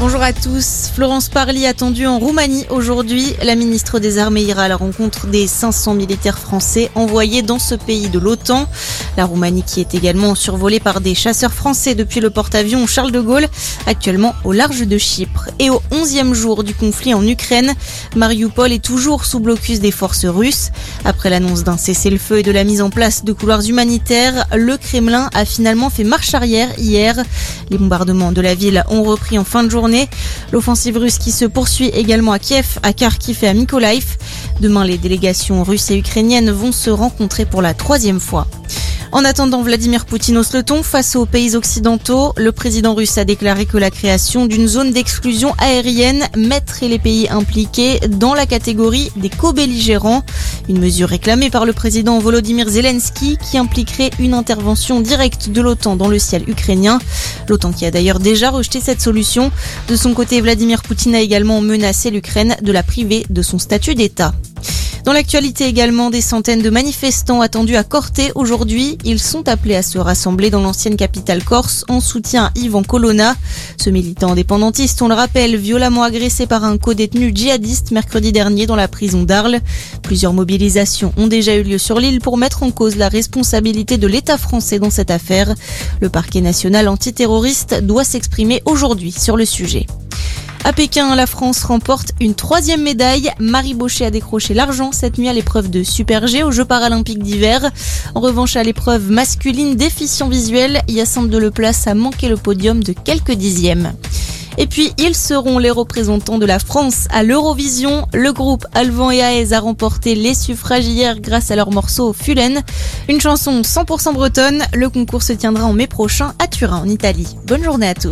Bonjour à tous. Florence Parly attendue en Roumanie aujourd'hui. La ministre des Armées ira à la rencontre des 500 militaires français envoyés dans ce pays de l'OTAN. La Roumanie qui est également survolée par des chasseurs français depuis le porte-avions Charles de Gaulle, actuellement au large de Chypre. Et au 11e jour du conflit en Ukraine, Mariupol est toujours sous blocus des forces russes. Après l'annonce d'un cessez-le-feu et de la mise en place de couloirs humanitaires, le Kremlin a finalement fait marche arrière hier. Les bombardements de la ville ont repris en fin de journée L'offensive russe qui se poursuit également à Kiev, à Kharkiv et à Mykolaiv. Demain, les délégations russes et ukrainiennes vont se rencontrer pour la troisième fois. En attendant, Vladimir Poutine hausse le ton face aux pays occidentaux. Le président russe a déclaré que la création d'une zone d'exclusion aérienne mettrait les pays impliqués dans la catégorie des co-belligérants. Une mesure réclamée par le président Volodymyr Zelensky qui impliquerait une intervention directe de l'OTAN dans le ciel ukrainien. L'OTAN qui a d'ailleurs déjà rejeté cette solution. De son côté, Vladimir Poutine a également menacé l'Ukraine de la priver de son statut d'État. Dans l'actualité également, des centaines de manifestants attendus à Corté aujourd'hui. Ils sont appelés à se rassembler dans l'ancienne capitale corse en soutien à Yvan Colonna. Ce militant indépendantiste, on le rappelle, violemment agressé par un co-détenu djihadiste mercredi dernier dans la prison d'Arles. Plusieurs mobilisations ont déjà eu lieu sur l'île pour mettre en cause la responsabilité de l'État français dans cette affaire. Le parquet national antiterroriste doit s'exprimer aujourd'hui sur le sujet. À Pékin, la France remporte une troisième médaille. Marie Baucher a décroché l'argent cette nuit à l'épreuve de Super G aux Jeux paralympiques d'hiver. En revanche, à l'épreuve masculine déficient visuel, Yacinthe Deleplace a manqué le podium de quelques dixièmes. Et puis, ils seront les représentants de la France à l'Eurovision. Le groupe Alvan et Aez a remporté les suffrages hier grâce à leur morceau Fulen. Une chanson 100% bretonne. Le concours se tiendra en mai prochain à Turin, en Italie. Bonne journée à tous.